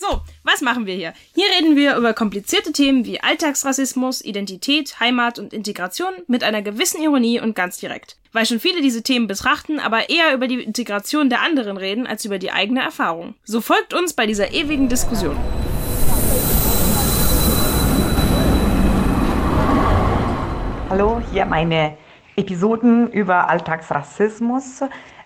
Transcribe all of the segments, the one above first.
So, was machen wir hier? Hier reden wir über komplizierte Themen wie Alltagsrassismus, Identität, Heimat und Integration mit einer gewissen Ironie und ganz direkt. Weil schon viele diese Themen betrachten, aber eher über die Integration der anderen reden als über die eigene Erfahrung. So folgt uns bei dieser ewigen Diskussion. Hallo, hier meine Episoden über Alltagsrassismus.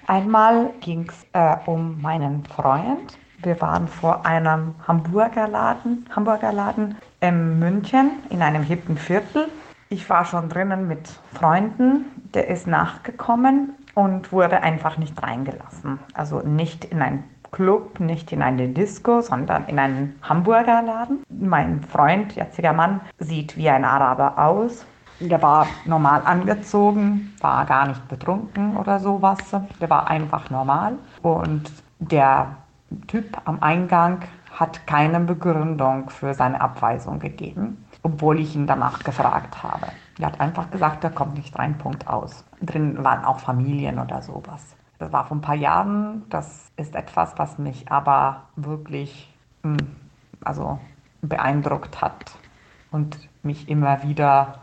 Einmal ging es äh, um meinen Freund wir waren vor einem Hamburger Laden, Hamburger Laden in München in einem hippen Viertel. Ich war schon drinnen mit Freunden, der ist nachgekommen und wurde einfach nicht reingelassen. Also nicht in ein Club, nicht in eine Disco, sondern in einen Hamburger Laden. Mein Freund, jetziger Mann, sieht wie ein Araber aus. Der war normal angezogen, war gar nicht betrunken oder sowas. Der war einfach normal. Und der Typ am Eingang hat keine Begründung für seine Abweisung gegeben, obwohl ich ihn danach gefragt habe. Er hat einfach gesagt, er kommt nicht rein, Punkt aus. Drin waren auch Familien oder sowas. Das war vor ein paar Jahren. Das ist etwas, was mich aber wirklich hm, also beeindruckt hat und mich immer wieder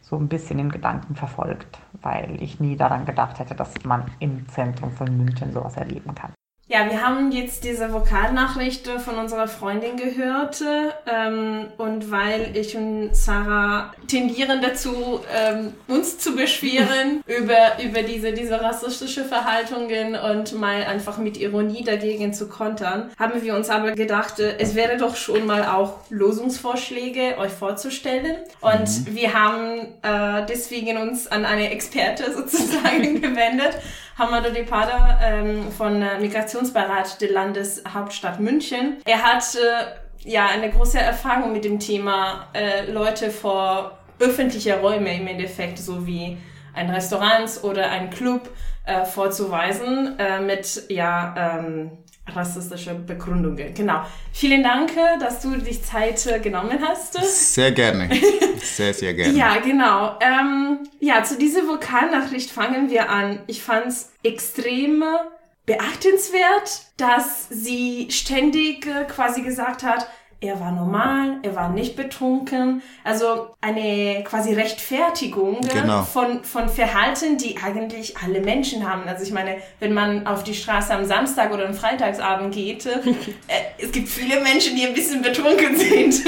so ein bisschen in Gedanken verfolgt, weil ich nie daran gedacht hätte, dass man im Zentrum von München sowas erleben kann. Ja, wir haben jetzt diese Vokalnachricht von unserer Freundin gehört ähm, und weil ich und Sarah tendieren dazu, ähm, uns zu beschweren über, über diese, diese rassistische Verhaltungen und mal einfach mit Ironie dagegen zu kontern, haben wir uns aber gedacht, äh, es wäre doch schon mal auch Lösungsvorschläge euch vorzustellen und mhm. wir haben äh, deswegen uns an eine Experte sozusagen gewendet Hamado Depada ähm, von äh, Migrationsbeirat der Landeshauptstadt München. Er hat äh, ja eine große Erfahrung mit dem Thema äh, Leute vor öffentlicher Räume im Endeffekt, so wie ein Restaurant oder ein Club äh, vorzuweisen äh, mit ja ähm, rassistische Begründungen. Genau. Vielen Dank, dass du dich Zeit äh, genommen hast. Sehr gerne. Sehr, sehr gerne. ja, genau. Ähm, ja, zu dieser Vokalnachricht fangen wir an. Ich fand es extrem beachtenswert, dass sie ständig äh, quasi gesagt hat, er war normal, er war nicht betrunken. Also eine quasi Rechtfertigung genau. von, von Verhalten, die eigentlich alle Menschen haben. Also ich meine, wenn man auf die Straße am Samstag oder am Freitagsabend geht, äh, es gibt viele Menschen, die ein bisschen betrunken sind.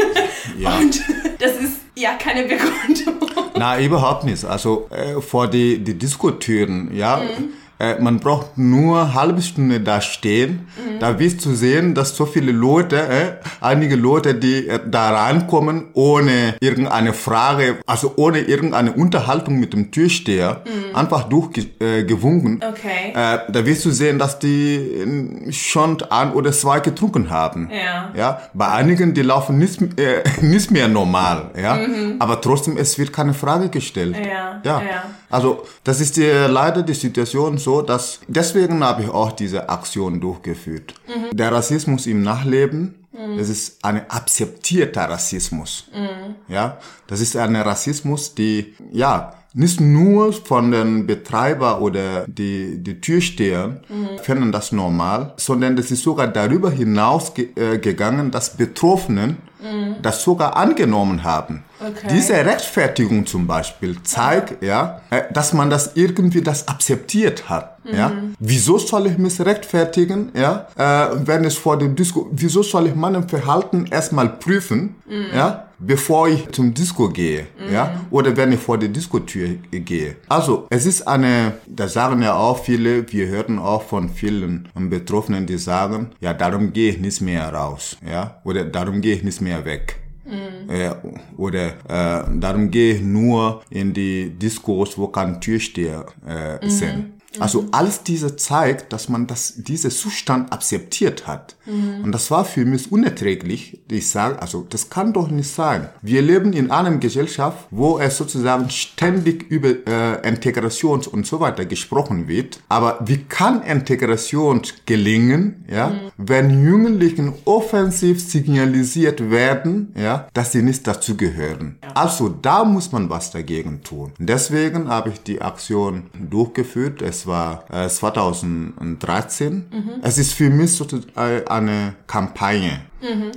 Ja. Und das ist ja keine Begründung. Na, überhaupt nicht. Also äh, vor die, die Diskotüren, ja. Mhm äh, man braucht nur eine halbe Stunde da stehen. Mhm. Da wirst du sehen, dass so viele Leute, äh, einige Leute, die äh, da reinkommen, ohne irgendeine Frage, also ohne irgendeine Unterhaltung mit dem Türsteher, mhm. einfach durchgewunken. Äh, okay. Äh, da wirst du sehen, dass die äh, schon ein oder zwei getrunken haben. Ja. Ja. Bei einigen, die laufen nicht, äh, nicht mehr normal, ja. Mhm. Aber trotzdem, es wird keine Frage gestellt. Ja. Ja. ja. Also, das ist die, leider die Situation so, dass deswegen habe ich auch diese Aktion durchgeführt. Mhm. Der Rassismus im Nachleben, mhm. das ist ein akzeptierter Rassismus. Mhm. Ja, das ist ein Rassismus, die ja nicht nur von den Betreiber oder die, die Türsteher mhm. finden das normal, sondern das ist sogar darüber hinaus ge äh, gegangen, dass Betroffenen mhm. das sogar angenommen haben. Okay. Diese Rechtfertigung zum Beispiel zeigt, ja, äh, dass man das irgendwie das akzeptiert hat. Mhm. Ja, wieso soll ich mich rechtfertigen? Ja, äh, wenn es vor dem Disco, wieso soll ich meinem Verhalten erstmal prüfen? Mhm. Ja, bevor ich zum Disco gehe, mhm. ja, oder wenn ich vor die Diskotür gehe. Also, es ist eine, da sagen ja auch viele, wir hörten auch von vielen Betroffenen, die sagen, ja, darum gehe ich nicht mehr raus, ja, oder darum gehe ich nicht mehr weg. Mhm. Äh, oder äh, darum gehe ich nur in die Diskos, wo kein Türsteher äh, mhm. sind. Also alles diese zeigt, dass man das, diese Zustand akzeptiert hat. Und das war für mich unerträglich. Ich sage, also das kann doch nicht sein. Wir leben in einer Gesellschaft, wo es sozusagen ständig über äh, Integration und so weiter gesprochen wird. Aber wie kann Integration gelingen, ja, wenn Jugendlichen offensiv signalisiert werden, ja, dass sie nicht dazugehören? Also da muss man was dagegen tun. Deswegen habe ich die Aktion durchgeführt. Es war äh, 2013. Es ist für mich sozusagen eine Kampagne.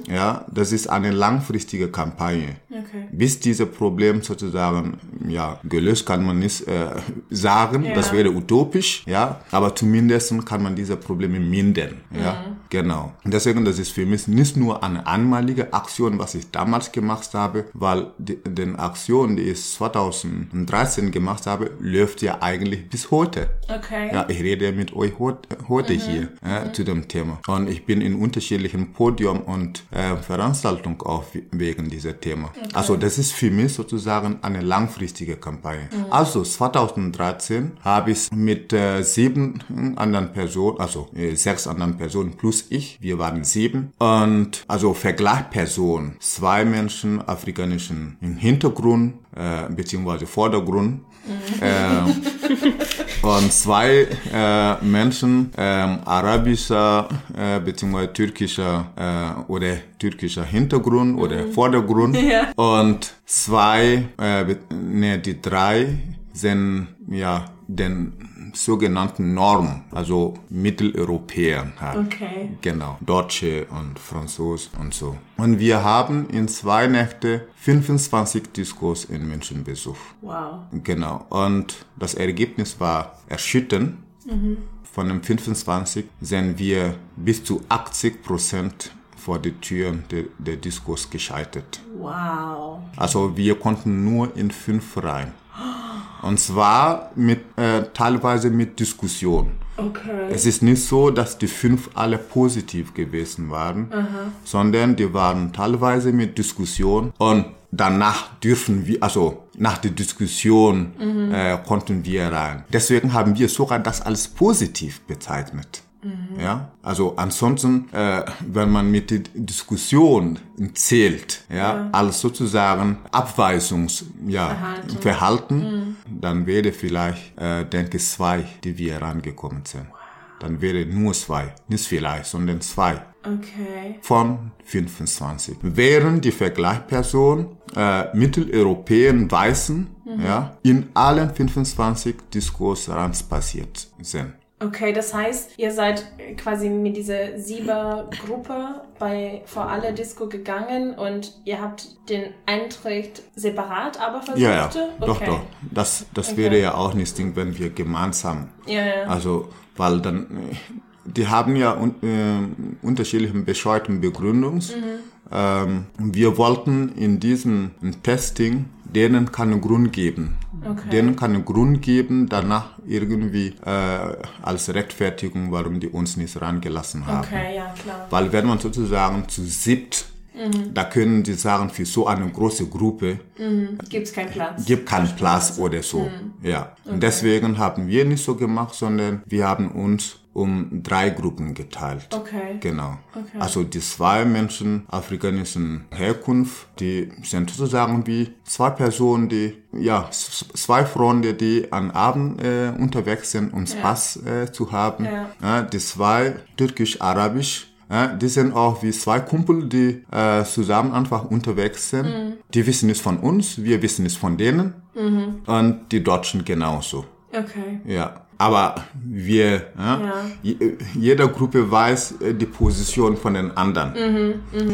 Ja, das ist eine langfristige Kampagne. Okay. Bis dieses Problem sozusagen ja gelöst kann man nicht äh, sagen, Ja. das wäre utopisch, ja, aber zumindest kann man diese Probleme mindern, ja, genau. Und deswegen, das ist für mich nicht nur eine einmalige Aktion, was ich damals gemacht habe, weil die, den Aktion, die ich 2013 gemacht habe, läuft ja eigentlich bis heute. Okay. Ja, ich rede mit euch heut- heute hier äh, zu dem Thema. Und ich bin in unterschiedlichen Podium und äh, Veranstaltungen auch we- wegen dieser Thema. Also das ist für mich sozusagen eine langfristige Kampagne. Also 2013 habe ich mit äh, sieben anderen Personen, also äh, sechs anderen Personen plus ich, wir waren sieben. Und also Vergleichspersonen, zwei Menschen afrikanischen im Hintergrund, äh, beziehungsweise Vordergrund. Äh, und zwei äh, Menschen ähm, arabischer äh, bzw. türkischer äh, oder türkischer Hintergrund oder Vordergrund Ja. und zwei, äh, ne, die drei sind ja den sogenannten Norm, also Mitteleuropäer halt. Okay. Genau, Deutsche und Franzose und so. Und wir haben in zwei Nächte 25 Diskurs in München besucht. Wow. Genau. Und das Ergebnis war erschütternd. Von den 25 sind wir bis zu 80 Prozent vor die Türen der, der Diskurs gescheitert. Wow. Also wir konnten nur in fünf rein. Und zwar mit äh, teilweise mit Diskussion. Okay. Es ist nicht so, dass die fünf alle positiv gewesen waren, sondern die waren teilweise mit Diskussion und danach dürfen wir, also nach der Diskussion äh, konnten wir rein. Deswegen haben wir sogar das als positiv bezeichnet. Ja, also ansonsten, äh, wenn man mit der Diskussion zählt, ja, als sozusagen Abweisungs, ja, Verhalten. Verhalten, dann wäre vielleicht, äh, denke ich, zwei, die wir herangekommen sind. Dann wäre nur zwei, nicht vielleicht, sondern zwei Okay. von 25. Während die Vergleichsperson äh, Mitteleuropäen Weißen ja, in allen 25 Diskursrands passiert sind. Okay, das heißt, ihr seid quasi mit dieser Sieber-Gruppe bei vor alle Disco gegangen und ihr habt den Eintritt separat aber versucht? Ja, ja, Okay. doch, doch. Das, das Okay. wäre ja auch nicht Ding, wenn wir gemeinsam, Ja, ja. also, weil dann, die haben ja un, äh, unterschiedlichen bescheuerten Begründungs. Mhm. Ähm, wir wollten in diesem Testing denen keinen Grund geben. Okay. Denen keinen Grund geben, danach irgendwie äh, als Rechtfertigung, warum die uns nicht rangelassen haben. Okay, ja, klar. Weil wenn man sozusagen zu siebt, da können die sagen, für so eine große Gruppe Gibt's keinen Platz. gibt keinen Platz oder so. Ja. Und deswegen haben wir nicht so gemacht, sondern wir haben uns um drei Gruppen geteilt. Okay. Genau. Okay. Also die zwei Menschen afrikanischen Herkunft, die sind sozusagen wie zwei Personen, die, ja, zwei Freunde, die am Abend äh, unterwegs sind, um Spaß äh, zu haben. Ja. die zwei türkisch-arabisch, ja, die sind auch wie zwei Kumpel, die äh, zusammen einfach unterwegs sind. Mhm. Die wissen es von uns, wir wissen es von denen. Mhm. Und die Deutschen genauso. Okay. Ja, aber wir, ja, Ja. je- jeder Gruppe weiß äh, die Position von den anderen.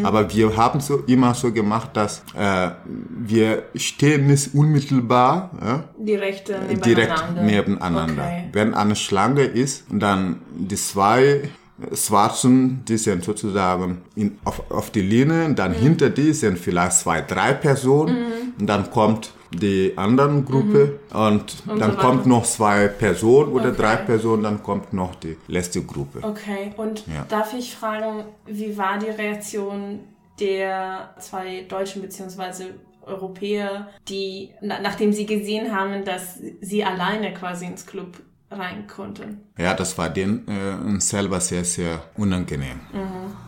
Aber wir haben so immer so gemacht, dass äh, wir stehen nicht unmittelbar ja, Die Rechte direkt nebeneinander. nebeneinander. Okay. Wenn eine Schlange ist, dann die zwei Schwarzen, die sind sozusagen in, auf, auf die Linie, dann hinter die sind vielleicht zwei, drei Personen und dann kommt die anderen Gruppe und, Und dann so kommt noch zwei Personen oder Okay. drei Personen, dann kommt noch die letzte Gruppe. Okay, und Ja. darf ich fragen, wie war die Reaktion der zwei Deutschen beziehungsweise Europäer, die, na, nachdem sie gesehen haben, dass sie alleine quasi ins Club rein konnten. Ja, das war denen äh, selber sehr, sehr unangenehm.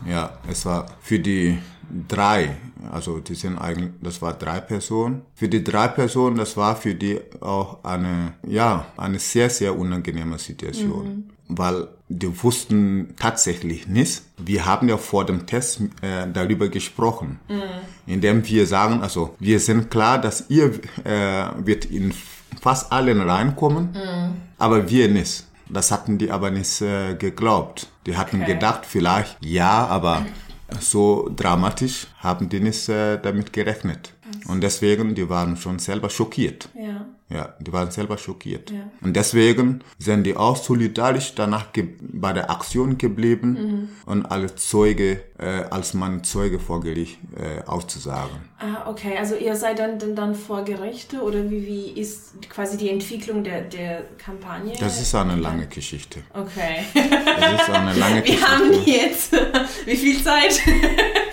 Ja, es war für die drei, also die sind eigentlich, das war drei Personen. Für die drei Personen, das war für die auch eine, ja, eine sehr, sehr unangenehme Situation. Weil die wussten tatsächlich nicht. Wir haben ja vor dem Test äh, darüber gesprochen, indem wir sagen, also wir sind klar, dass ihr äh, wird in fast allen reinkommen, aber wir nicht. Das hatten die aber nicht äh, geglaubt. Die hatten Okay. gedacht, vielleicht ja, aber so dramatisch haben die nicht äh, damit gerechnet. Und deswegen, die waren schon selber schockiert. Ja. Ja, die waren selber schockiert. Ja. Und deswegen sind die auch solidarisch danach bei der Aktion geblieben Mhm. und als Zeuge, äh, als Mann Zeuge vor Gericht äh, auszusagen. Ah, okay. Also ihr seid dann, dann, dann vor Gerichte oder wie, wie ist quasi die Entwicklung der, der Kampagne? Das ist eine lange Geschichte. Okay. Das ist eine lange Wir haben Geschichte. jetzt wie viel Zeit?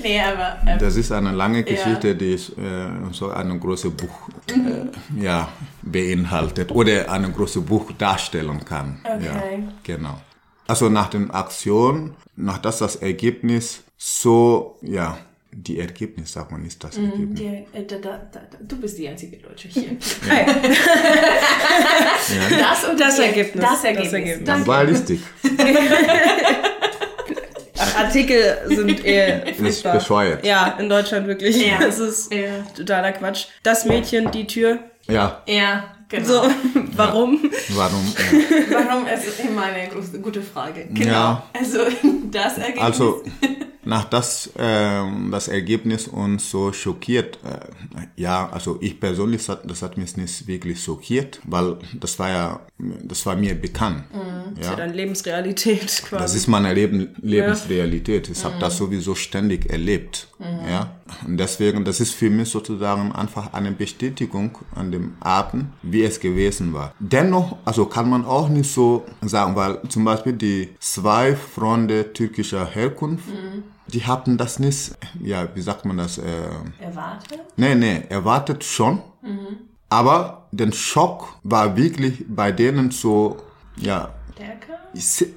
Nee, aber ähm, Das ist eine lange Geschichte, die ist, äh, so ein großes Buch äh, ja, beinhaltet oder ein großes Buch darstellen kann. Okay. Ja, genau. Also nach den Aktionen, nach das das Ergebnis so, ja, die Ergebnis, sagt man nicht das Ergebnis. die, äh, da, da, da, du bist die einzige Deutsche hier. Ja. Das, und Das die- Ergebnis. Das Ergebnis. Das Ergebnis. Danke. Ballistik Ach, Artikel sind eher ist furchtbar. bescheuert. Ja, in Deutschland wirklich. Ja. Das ist Ja. totaler Quatsch. Das Mädchen, die Tür. Ja, Ja, genau. So, warum? warum? Äh, Warum? Es ist immer eine gute Frage. Genau. Ja. Also das Ergebnis. Also nach das ähm, das Ergebnis uns so schockiert, äh, ja, also ich persönlich das hat, das hat mich nicht wirklich schockiert, weil das war ja das war mir bekannt. Das ist Ja. ja dann Lebensrealität quasi. Das ist meine Leben, Lebensrealität. Ich habe das sowieso ständig erlebt. Ja? Und deswegen, das ist für mich sozusagen einfach eine Bestätigung an dem Abend, wie es gewesen war. Dennoch, also kann man auch nicht so sagen, weil zum Beispiel die zwei Freunde türkischer Herkunft, die hatten das nicht, ja, wie sagt man das? Äh, Erwartet? nee, nee, erwartet schon. Aber der Schock war wirklich bei denen so, ja, Stärker?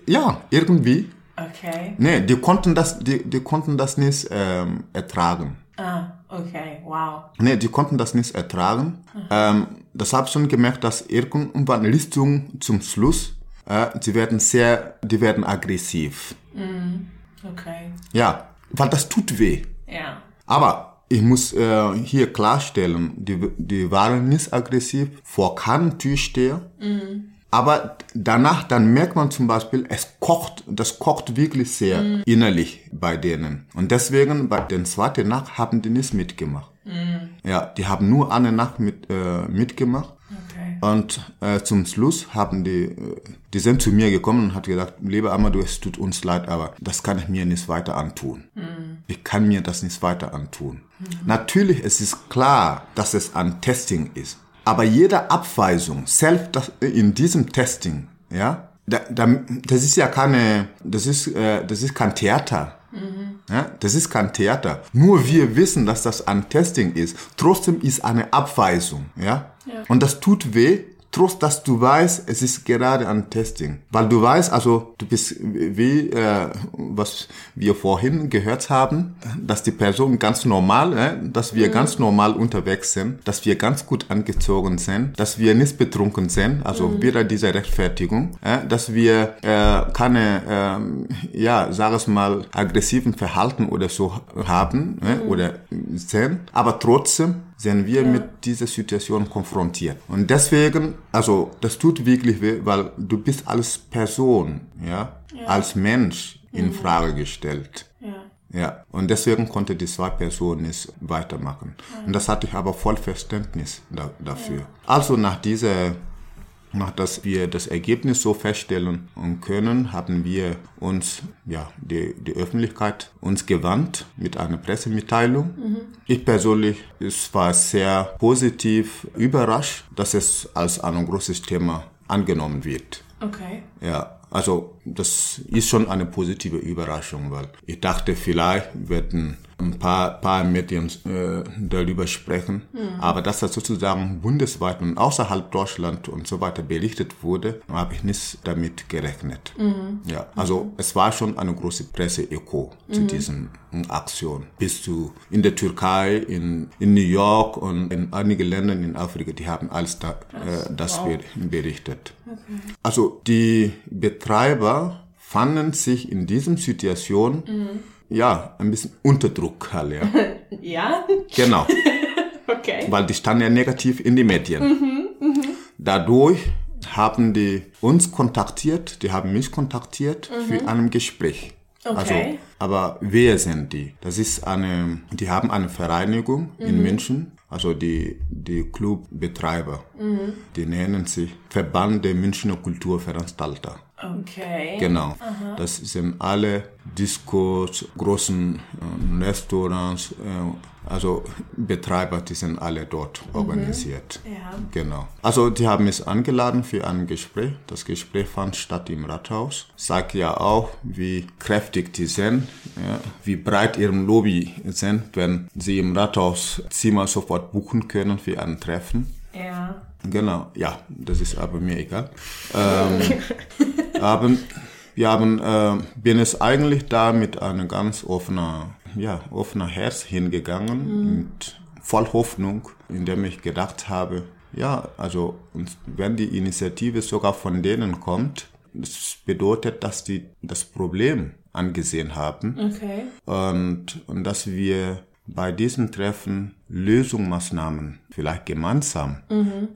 ja, irgendwie. Okay. Nee, die konnten das, die, die konnten das nicht ähm, ertragen. Ah, okay. Wow. Nee, die konnten das nicht ertragen. Ähm, das habe ich schon gemerkt, dass irgendwann Richtung zum Schluss, äh, die werden sehr, die werden aggressiv. Okay. Ja, weil das tut weh. Ja. Aber ich muss äh, hier klarstellen, die, die waren nicht aggressiv vor keinem Türsteher. Aber danach, dann merkt man zum Beispiel, es kocht, das kocht wirklich sehr innerlich bei denen. Und deswegen, bei den zweiten Nacht haben die nicht mitgemacht. Ja, die haben nur eine Nacht mit, äh, mitgemacht. Okay. Und äh, zum Schluss haben die, äh, die sind zu mir gekommen und hat gesagt, lieber Amadou, es tut uns leid, aber das kann ich mir nicht weiter antun. Ich kann mir das nicht weiter antun. Natürlich, es ist klar, dass es ein Testing ist. Aber jede Abweisung, selbst in diesem Testing, ja, da, da, das ist ja keine, das ist, äh, das ist kein Theater. Ja, das ist kein Theater. Nur wir wissen, dass das ein Testing ist. Trotzdem ist eine Abweisung. Ja? Und das tut weh, trotz dass du weißt, es ist gerade ein Testing. Weil du weißt, also du bist wie, äh, was wir vorhin gehört haben, dass die Person ganz normal, äh, dass wir ganz normal unterwegs sind, dass wir ganz gut angezogen sind, dass wir nicht betrunken sind, also wieder diese Rechtfertigung, äh, dass wir äh, keine, ähm, ja, sag es mal, aggressiven Verhalten oder so haben äh, oder sind, aber trotzdem sind wir mit dieser Situation konfrontiert. Und deswegen, also das tut wirklich weh, weil du bist als Person, ja, als Mensch in Frage gestellt. Ja. Ja, und deswegen konnte die zwei Personen nicht weitermachen. Und das hatte ich aber voll Verständnis da, dafür. Also nach dieser, nach dass wir das Ergebnis so feststellen können, haben wir uns, ja, die, die Öffentlichkeit uns gewandt mit einer Pressemitteilung. Ich persönlich, es war sehr positiv überrascht, dass es als ein großes Thema angenommen wird. Okay. Ja, also das ist schon eine positive Überraschung, weil ich dachte, vielleicht werden ein paar, paar Medien äh, darüber sprechen. Aber dass das sozusagen bundesweit und außerhalb Deutschland und so weiter berichtet wurde, habe ich nicht damit gerechnet. Ja, also es war schon eine große Presse-Eko zu diesen Aktion. Bis zu in der Türkei, in, in New York und in einigen Ländern in Afrika, die haben alles da, äh, das wow. berichtet. Also die Betreiber fanden sich in diesem Situation ja ein bisschen unter Druck, halt, ja. Ja? genau, Okay. weil die standen ja negativ in die Medien. Dadurch haben die uns kontaktiert, die haben mich kontaktiert für ein Gespräch. Okay. Also, aber wer sind die? Das ist eine, die haben eine Vereinigung in München, also die, die Clubbetreiber. Die nennen sich Verband der Münchner Kulturveranstalter. Okay. Genau. Das sind alle Discos, großen äh, Restaurants, äh, also Betreiber, die sind alle dort organisiert. Ja. Genau. Also die haben mich angeladen für ein Gespräch. Das Gespräch fand statt im Rathaus. Sagt ja auch, wie kräftig die sind, ja, wie breit ihrem Lobby sind, wenn sie im Rathaus Zimmer sofort buchen können für ein Treffen. Ja. Genau, ja, das ist aber mir egal. Ähm, haben, wir haben, äh, bin es eigentlich da mit einem ganz offener, ja, offener Herz hingegangen, mit voll Hoffnung, indem ich gedacht habe, ja, also und wenn die Initiative sogar von denen kommt, das bedeutet, dass die das Problem angesehen haben Okay. und, und dass wir bei diesen Treffen Lösungsmaßnahmen vielleicht gemeinsam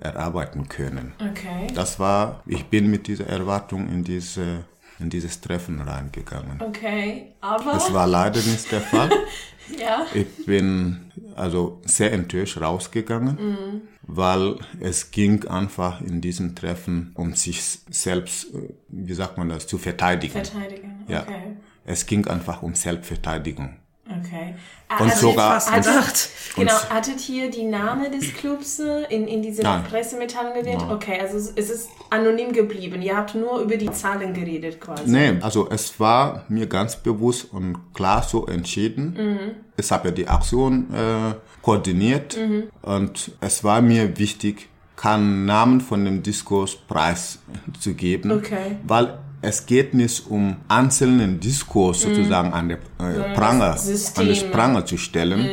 erarbeiten können. Okay. Das war, ich bin mit dieser Erwartung in diese in dieses Treffen reingegangen. Okay. Aber. Das war leider nicht der Fall. ja. Ich bin also sehr enttäuscht rausgegangen, weil es ging einfach in diesem Treffen um sich selbst, äh, wie sagt man das, zu verteidigen. Verteidigen. Ja. Okay. Es ging einfach um Selbstverteidigung. Okay. Und Also sogar- was- hattet, genau, hattet hier die Name des Clubs äh, in, in diese Nein. Pressemitteilung erwähnt? Okay, also es ist anonym geblieben. Ihr habt nur über die Zahlen geredet quasi. Nee, also es war mir ganz bewusst und klar so entschieden. Ich habe ja die Aktion äh, koordiniert und es war mir wichtig, keinen Namen von dem Diskurs preiszugeben, Okay. weil es geht nicht um einzelnen Diskurs sozusagen an der äh, Pranger, an das Pranger zu stellen,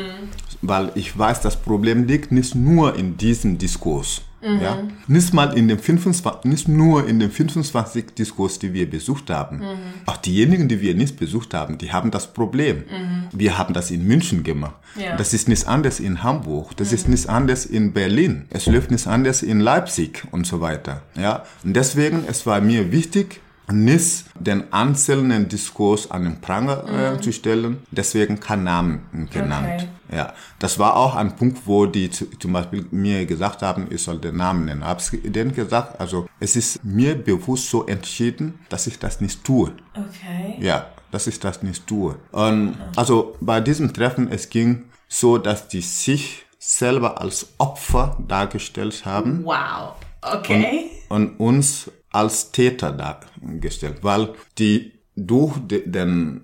weil ich weiß, das Problem liegt nicht nur in diesem Diskurs. Ja? Nicht mal in dem 25, nicht nur in den 25 Diskurs, die wir besucht haben. Auch diejenigen, die wir nicht besucht haben, die haben das Problem. Wir haben das in München gemacht. Ja. Das ist nicht anders in Hamburg. Das ist nicht anders in Berlin. Es läuft nicht anders in Leipzig und so weiter. Ja? Und deswegen, es war mir wichtig, nicht den einzelnen Diskurs an den Pranger äh, zu stellen, deswegen kein Namen genannt. Ja, das war auch ein Punkt, wo die zu, zum Beispiel mir gesagt haben, ich soll den Namen nennen. Habe ich denen gesagt, also es ist mir bewusst so entschieden, dass ich das nicht tue. Okay. Ja, dass ich das nicht tue. Und also bei diesem Treffen, es ging so, dass die sich selber als Opfer dargestellt haben Wow. Okay. und uns als Täter dargestellt, weil die durch de- den,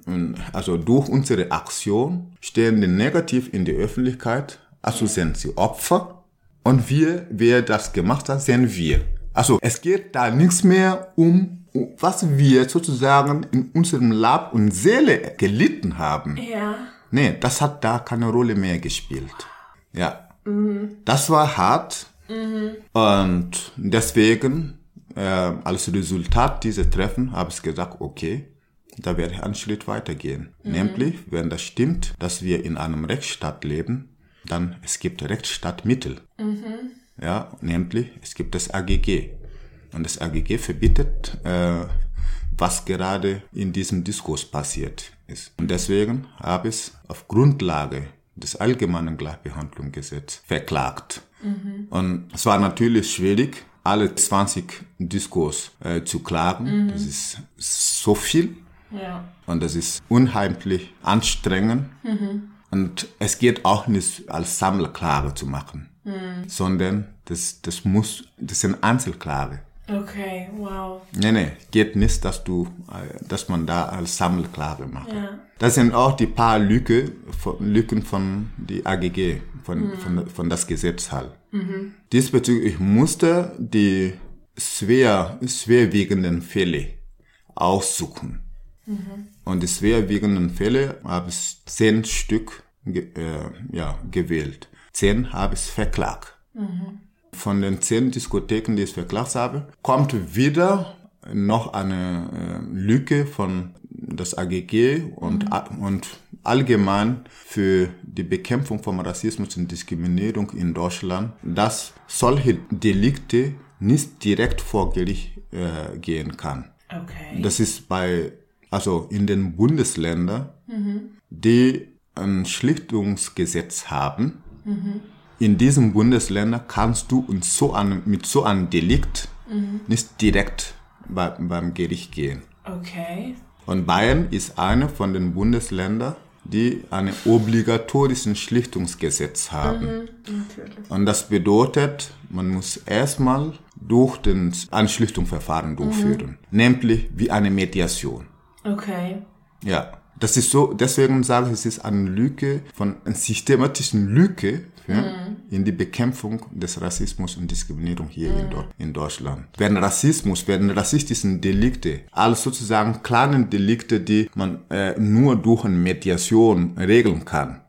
also durch unsere Aktion stehen die negativ in der Öffentlichkeit, also sind sie Opfer und wir, wer das gemacht hat, sind wir. Also es geht da nichts mehr um, was wir sozusagen in unserem Leib und Seele gelitten haben. ja. Nee, das hat da keine Rolle mehr gespielt. Ja. Das war hart. Und deswegen, äh, als Resultat dieser Treffen, habe ich gesagt, okay, da werde ich einen Schritt weitergehen. Nämlich, wenn das stimmt, dass wir in einem Rechtsstaat leben, dann es gibt Rechtsstaatmittel. Ja, nämlich, es gibt das AGG. Und das AGG verbietet, äh, was gerade in diesem Diskurs passiert ist. Und deswegen habe ich es auf Grundlage des allgemeinen Gleichbehandlungsgesetzes verklagt. Und es war natürlich schwierig, alle 20 Diskurs äh, zu klagen. Das ist so viel Ja. und das ist unheimlich anstrengend. Und es geht auch nicht als Sammlerklage zu machen, sondern das, das muss, das sind Einzelklage. Okay, wow. Nee, nee, geht nicht, dass du, äh, dass man da als Sammelklage macht. Ja. Das sind auch die paar Lücke, Lücken von die AGG, von, von, von das Gesetz halt. Diesbezüglich musste die schwer, schwerwiegenden Fälle aussuchen. Und die schwerwiegenden Fälle habe ich zehn Stück ge, äh, ja, gewählt. Zehn habe ich verklagt. Von den zehn Diskotheken, die ich verklagt habe, kommt wieder noch eine äh, Lücke von das AGG und, a- und allgemein für die Bekämpfung von Rassismus und Diskriminierung in Deutschland, dass solche Delikte nicht direkt vor Gericht äh, gehen kann. Okay. Das ist bei, also in den Bundesländern, die ein Schlichtungsgesetz haben. In diesen Bundesländern kannst du und so an, mit so einem Delikt nicht direkt bei, beim Gericht gehen. Okay. Und Bayern ist eine von den Bundesländern, die einen obligatorischen Schlichtungsgesetz haben. Und das bedeutet, man muss erstmal durch den Anschlichtungsverfahren durchführen, nämlich wie eine Mediation. Okay. Ja, das ist so, deswegen sage ich, es ist eine Lücke von einer systematischen Lücke ja, in die Bekämpfung des Rassismus und Diskriminierung hier in, Deu- in Deutschland. Wenn Rassismus, wenn rassistischen Delikte, alles sozusagen kleine Delikte, die man äh, nur durch eine Mediation regeln kann,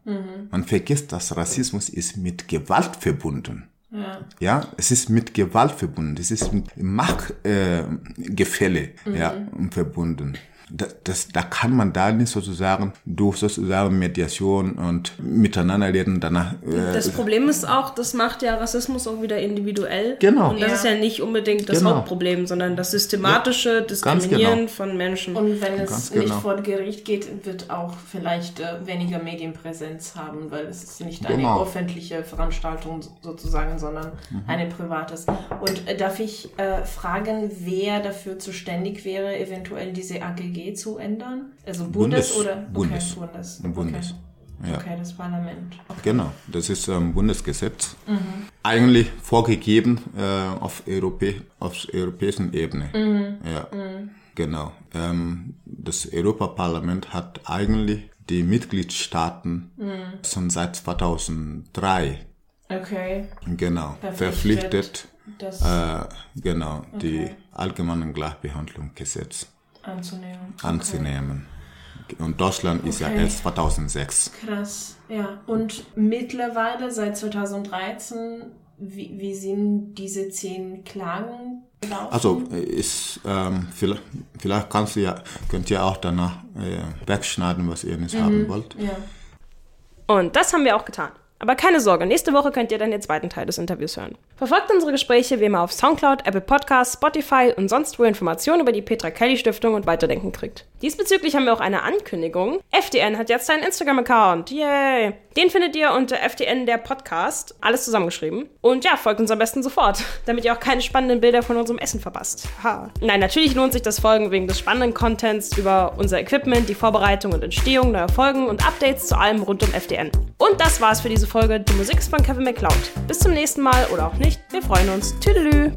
man vergisst, dass Rassismus ist mit Gewalt verbunden. Ja. Ja, es ist mit Gewalt verbunden, es ist mit Machtgefälle äh, ja, verbunden. Das, das, da kann man da nicht sozusagen durch sozusagen Mediation und miteinander reden danach. Äh, Das Problem ist auch, das macht ja Rassismus auch wieder individuell. Genau. Und das Ja. ist ja nicht unbedingt das Genau. Hauptproblem, sondern das systematische ganz Diskriminieren genau. von Menschen. Und wenn es Ganz nicht genau. vor Gericht geht, wird auch vielleicht äh, weniger Medienpräsenz haben, weil es ist nicht eine Genau. öffentliche Veranstaltung so- sozusagen, sondern Mhm. eine privates. Und äh, darf ich äh, fragen, wer dafür zuständig wäre, eventuell diese AGG zu ändern? Also Bundes, Bundes- oder? Bundes. Okay, Bundes. Bundes. Okay. Ja. okay, das Parlament. Okay. Genau, das ist ein Bundesgesetz. Eigentlich vorgegeben äh, auf, Europä auf europäischen Ebene. Ja, genau. Ähm, das Europaparlament hat eigentlich die Mitgliedstaaten schon seit 2003 Okay. genau Verpflichtet, verpflichtet, Das äh, genau die Okay. allgemeinen Gleichbehandlungsgesetz anzunehmen. anzunehmen. Und Deutschland ist ja Okay. erst 2006. Krass, ja. Und mittlerweile, seit 2013, wie, wie sind diese zehn Klagen gelaufen? Also ist ähm, vielleicht, vielleicht kannst du ja könnt ihr auch danach äh, wegschneiden, was ihr nicht haben wollt. Ja. Und das haben wir auch getan. Aber keine Sorge, nächste Woche könnt ihr dann den zweiten Teil des Interviews hören. Verfolgt unsere Gespräche wie immer auf Soundcloud, Apple Podcasts, Spotify und sonst wo Informationen über die Petra Kelly Stiftung und Weiterdenken kriegt. Diesbezüglich haben wir auch eine Ankündigung. FDN hat jetzt einen Instagram-Account. Yay! Den findet ihr unter FDN der Podcast. Alles zusammengeschrieben. Und ja, folgt uns am besten sofort, damit ihr auch keine spannenden Bilder von unserem Essen verpasst. Ha. Nein, natürlich lohnt sich das Folgen wegen des spannenden Contents über unser Equipment, die Vorbereitung und Entstehung neuer Folgen und Updates zu allem rund um FDN. Und das war's für diese Folge. Die Musik ist von Kevin MacLeod. Bis zum nächsten Mal oder auch nicht. Wir freuen uns. Tüdelü!